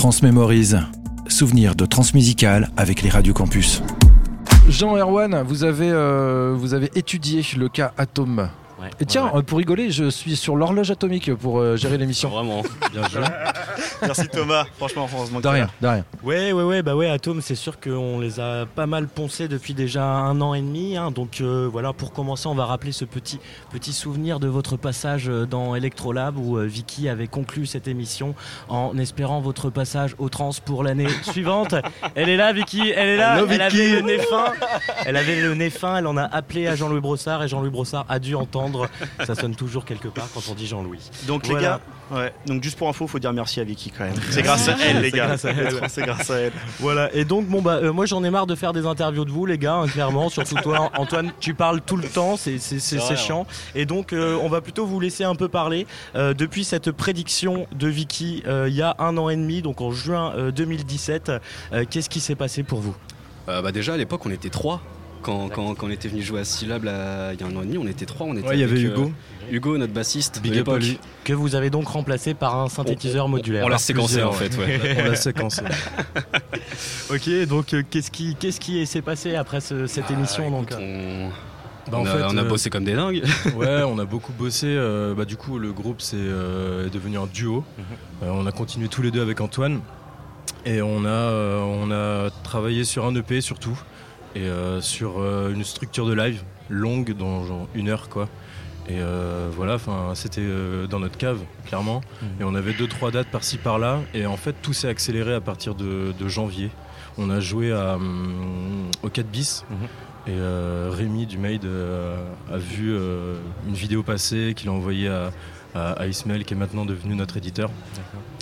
Transmémorise. Souvenir de transmusical avec les radios campus. Jean Erwan, vous avez, euh, vous avez étudié le cas Atome. Ouais, Et tiens, ouais, euh, pour rigoler, je suis sur l'horloge atomique pour euh, gérer l'émission. Vraiment, bien joué. Merci Thomas, franchement, heureusement que De t'es rien, de rien. Ouais, ouais, ouais, bah ouais, Atom, c'est sûr qu'on les a pas mal poncés depuis déjà un an et demi. hein. donc euh, voilà, pour commencer, on va rappeler ce petit, petit souvenir de votre passage euh, dans Electrolab où euh, Vicky avait conclu cette émission en espérant votre passage au trans pour l'année suivante. Elle est là, Vicky, elle est là. Hello, elle Vicky. avait le nez fin. Elle avait le nez fin, elle en a appelé à Jean-Louis Brossard et Jean-Louis Brossard a dû entendre. Ça sonne toujours quelque part quand on dit Jean-Louis. Donc Voilà. les gars, ouais. Donc juste pour info, faut dire merci à Vicky quand même. C'est grâce à elle les gars. C'est grâce à elle. Voilà, et donc bon bah euh, moi j'en ai marre de faire des interviews de vous les gars, hein, clairement, surtout toi Antoine, tu parles tout le temps, c'est chiant. Et donc euh, on va plutôt vous laisser un peu parler. Euh, depuis cette prédiction de Vicky euh, il y a un an et demi, donc en juin euh, 2017, euh, qu'est-ce qui s'est passé pour vous? Euh, bah déjà à l'époque on était trois. Quand, quand, quand on était venu jouer à Syllab là, il y a un an et demi, on était trois. On était Ouais, il y avait avec, Hugo. euh, Hugo, notre bassiste. Big de à l'époque. Que vous avez donc remplacé par un synthétiseur modulaire. On l'a séquencé en fait, ouais. On l'a séquencé. Ok, donc euh, qu'est-ce qui, qu'est-ce qui s'est passé après ce- cette émission Ah, donc écoute, on, Bah, on en a, fait, on a euh, bossé comme des dingues. Ouais, on a beaucoup bossé. euh, bah, du coup, le groupe c'est euh, est devenu un duo. Euh, on a continué tous les deux avec Antoine. Et on a, euh, on a travaillé sur un EP surtout. Et euh, sur euh, une structure de live longue, dans genre une heure quoi. Et euh, voilà, enfin, c'était euh, dans notre cave, clairement. Et on avait deux, trois dates par-ci par-là. Et en fait, tout s'est accéléré à partir de, de janvier. On a joué à, au 4 bis. Mhm. Et euh, Rémi du Maid euh, a vu euh, une vidéo passer qu'il a envoyée à, à, à Ismaël, qui est maintenant devenu notre éditeur.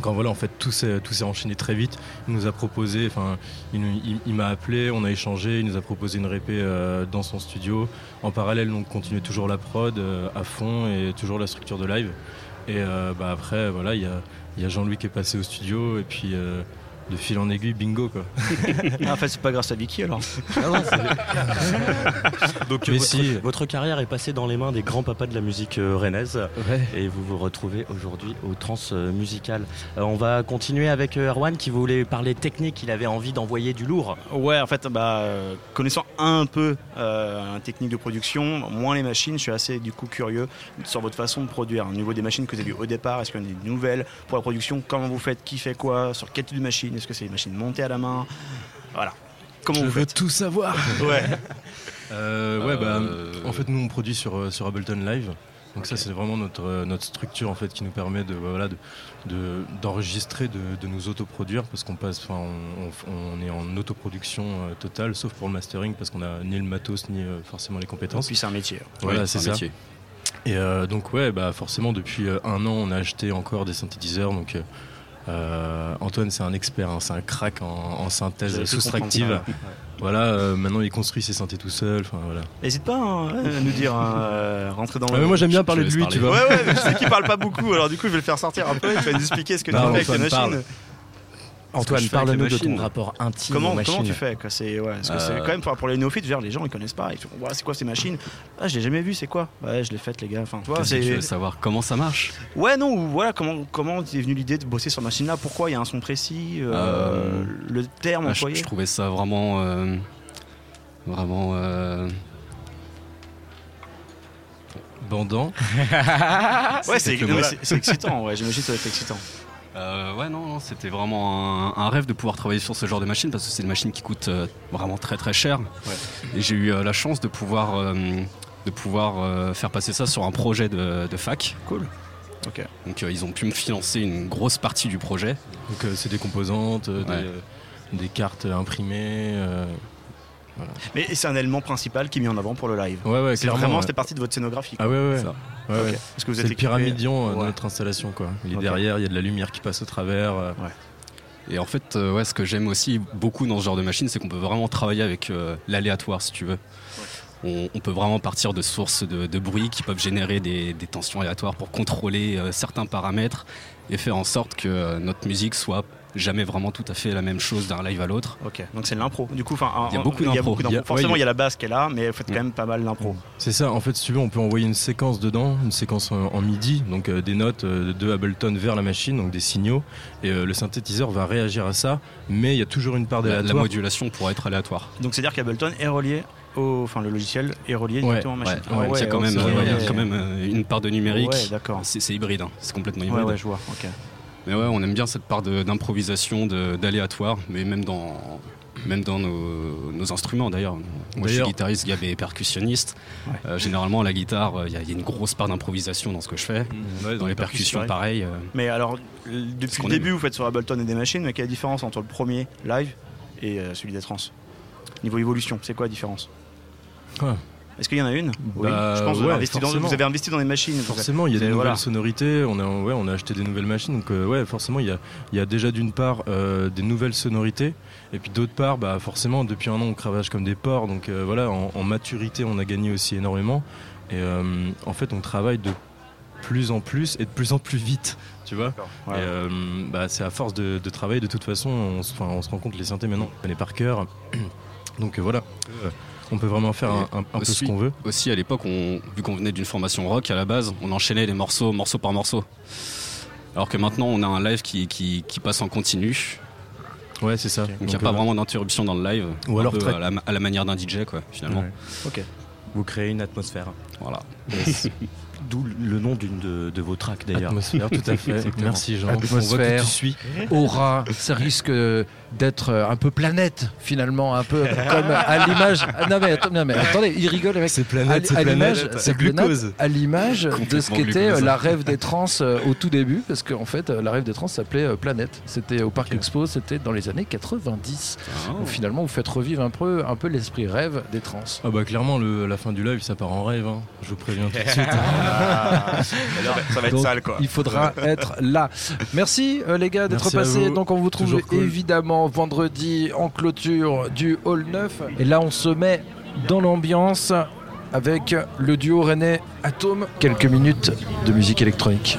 Quand voilà, en fait, tout s'est tout s'est enchaîné très vite. Il nous a proposé, enfin, il, nous- il- il m'a appelé, on a échangé, il nous a proposé une répé euh, dans son studio. En parallèle, on continuait toujours la prod euh, à fond et toujours la structure de live. Et euh, bah, après, voilà, il y a, y a Jean-Louis qui est passé au studio et puis euh, de fil en aiguille, bingo quoi. Ah, en fait, c'est pas grâce à Vicky alors. Donc Mais votre, si. votre carrière est passée dans les mains des grands papas de la musique euh, rennaise. et vous vous retrouvez aujourd'hui au trans euh, musical. Euh, on va continuer avec euh, Erwan qui voulait parler technique, il avait envie d'envoyer du lourd. Ouais, en fait, bah, euh, connaissant un peu euh, la technique de production, moins les machines, je suis assez du coup curieux sur votre façon de produire. Au niveau des machines que vous avez vues au départ, est-ce qu'il y en a des nouvelles pour la production? Comment vous faites? Qui fait quoi? Sur quel type de machine? Est-ce que c'est des machines montées à la main? Voilà. Comment Je vous veux tout savoir. Ouais. Euh, ouais, bah, Euh, en fait, nous on produit sur, euh, sur Ableton Live. Donc ça, c'est vraiment notre, notre structure en fait qui nous permet de voilà de- de- d'enregistrer, de, de nous autoproduire parce qu'on passe, enfin, on, on- on est en autoproduction euh, totale, sauf pour le mastering parce qu'on a ni le matos ni euh, forcément les compétences. Puis c'est un métier. Voilà, ouais, c'est un ça. métier. Et euh, donc ouais, bah forcément depuis un an, on a acheté encore des synthétiseurs. Donc euh, Antoine, c'est un expert, hein, c'est un crack en, en synthèse soustractive. Voilà, euh, maintenant il construit ses synthés tout seul. Enfin voilà. N'hésite pas hein, à nous dire, hein, euh, rentrer dans Ah, le. mais moi j'aime bien parler de lui, parler. tu vois. Ouais, ouais, mais je sais qu'il parle pas beaucoup, alors du coup je vais le faire sortir un peu, il va nous expliquer ce que tu Bah, fais avec les machines. Antoine, je parle-nous de ton rapport intime Comment, aux machines. comment tu fais c'est, ouais, c'est Euh, quand même pour, les néophytes, je dire, les gens ils connaissent pas. Ils font, Ouais, c'est quoi ces machines? Ah, je l'ai jamais vu, c'est quoi? Ouais, je l'ai faite, les gars. Enfin, tu c'est- veux savoir comment ça marche Ouais, non, ou voilà, comment comment t'es venu l'idée de bosser sur machine là Pourquoi il y a un son précis euh, Euh, Le terme Ah, je, employé? je trouvais ça vraiment. vraiment. Bandant. Ouais, c'est excitant, ouais, j'imagine que ça va être excitant. Euh, ouais, non, non, c'était vraiment un, un rêve de pouvoir travailler sur ce genre de machine parce que c'est une machine qui coûte euh, vraiment très très cher. Et j'ai eu euh, la chance de pouvoir, euh, de pouvoir euh, faire passer ça sur un projet de, de fac. Cool. Ok. Donc euh, ils ont pu me financer une grosse partie du projet. Donc euh, c'est des composantes, euh, Ouais. des, euh, des cartes imprimées. euh, Mais c'est un élément principal qui est mis en avant pour le live. Ouais ouais, C'est clairement. vraiment, ouais. c'était partie de votre scénographie. quoi. Ah ouais ouais. Ouais. Parce que vous C'est êtes le pyramidion euh, de Ouais. notre installation quoi. Il est derrière, il y a de la lumière qui passe au travers. euh. Et en fait, euh, ouais, ce que j'aime aussi beaucoup dans ce genre de machine, c'est qu'on peut vraiment travailler avec euh, l'aléatoire, si tu veux. On, on peut vraiment partir de sources de, de bruit qui peuvent générer des, des tensions aléatoires pour contrôler euh, certains paramètres et faire en sorte que euh, notre musique soit jamais vraiment tout à fait la même chose d'un live à l'autre. Ok, donc c'est de l'impro. Du coup, enfin, Il y a beaucoup d'impro. beaucoup Il y a- Forcément, ouais, il y a la base qui est là, mais vous faites quand même pas mal d'impro. C'est ça, en fait, si tu veux, on peut envoyer une séquence dedans, une séquence en, en MIDI, donc euh, des notes euh, de Ableton vers la machine, donc des signaux, et euh, le synthétiseur va réagir à ça, mais il y a toujours une part La, la d'aléatoire. modulation pourrait être aléatoire. Donc c'est-à-dire qu'Ableton est relié au, enfin le logiciel est relié Ouais, directement en Ouais, machine. ouais, Ah il y a quand même, euh, quand euh, une part de numérique. Ouais, d'accord. C'est hybride, hein. c'est complètement hybride. ouais, je vois. Ok. Mais ouais, on aime bien cette part d'improvisation, d'aléatoire, mais même dans, même dans nos, nos instruments d'ailleurs. Moi je suis guitariste, Gab est percussionniste. Ouais. Euh, généralement, la guitare, euh, il y, a- il y a une grosse part d'improvisation dans ce que je fais. Ouais, Dans les percussions, pareil. euh, Mais alors, depuis le début, vous faites sur Ableton et des machines, mais quelle est la différence entre le premier live et euh, celui des trans Niveau évolution, c'est quoi la différence? Est-ce qu'il y en a une Oui. Bah, Je pense que vous, avez ouais, investi dans, forcément. vous avez investi dans des machines. Forcément, il y a des nouvelles voilà. sonorités, on a, ouais, on a acheté des nouvelles machines, donc euh, ouais, forcément, il y a, il y a déjà d'une part euh, des nouvelles sonorités, et puis d'autre part, bah, forcément, depuis un an, on cravache comme des porcs, donc euh, voilà, en, en maturité, on a gagné aussi énormément, et euh, en fait, on travaille de plus en plus et de plus en plus vite, tu vois. Ouais. Euh, bah, c'est à force de, de travailler, de toute façon, on, se- enfin, on se rend compte que les synthés maintenant, on connaît par cœur, donc euh, voilà. On peut vraiment faire un, un- un peu ce qu'on veut. Aussi, à l'époque, on- vu qu'on venait d'une formation rock à la base, on enchaînait les morceaux, morceau par morceau. Alors que maintenant, on a un live qui, qui- qui passe en continu, Ouais, c'est ça. donc il n'y a pas vraiment d'interruption dans le live. Ou alors à, la, à la manière d'un DJ, quoi, finalement. ouais. Vous créez une atmosphère. Voilà. D'où le nom d'une de, de vos tracks d'ailleurs. Atmosphère, tout à fait. Exactement. Merci Jean. On voit Atmosphère. que tu suis. Aura, ça risque d'être un peu planète finalement, un peu comme à l'image. Ah, non, mais, attends, non mais attendez, il rigole avec. C'est À, planète, c'est à l'image, planète. c'est C'est glucose. planète, à l'image de ce qu'était euh, la rêve des trans euh, au tout début, parce qu'en fait, euh, la rêve des trans s'appelait Planète. C'était au Parc Expo, c'était dans les années 90. Ah. Donc finalement, vous faites revivre un peu, un peu l'esprit rêve des trans. Ah bah clairement, le, la fin du live, ça part en rêve. hein. Je vous préviens tout de suite. Ah, ça va- ça va être Donc, sale quoi. Il faudra être là. Merci euh, les gars d'être passés. Donc on vous trouve cool. évidemment vendredi en clôture du Hall 9. Et là on se met dans l'ambiance avec le duo René Atome. Quelques minutes de musique électronique.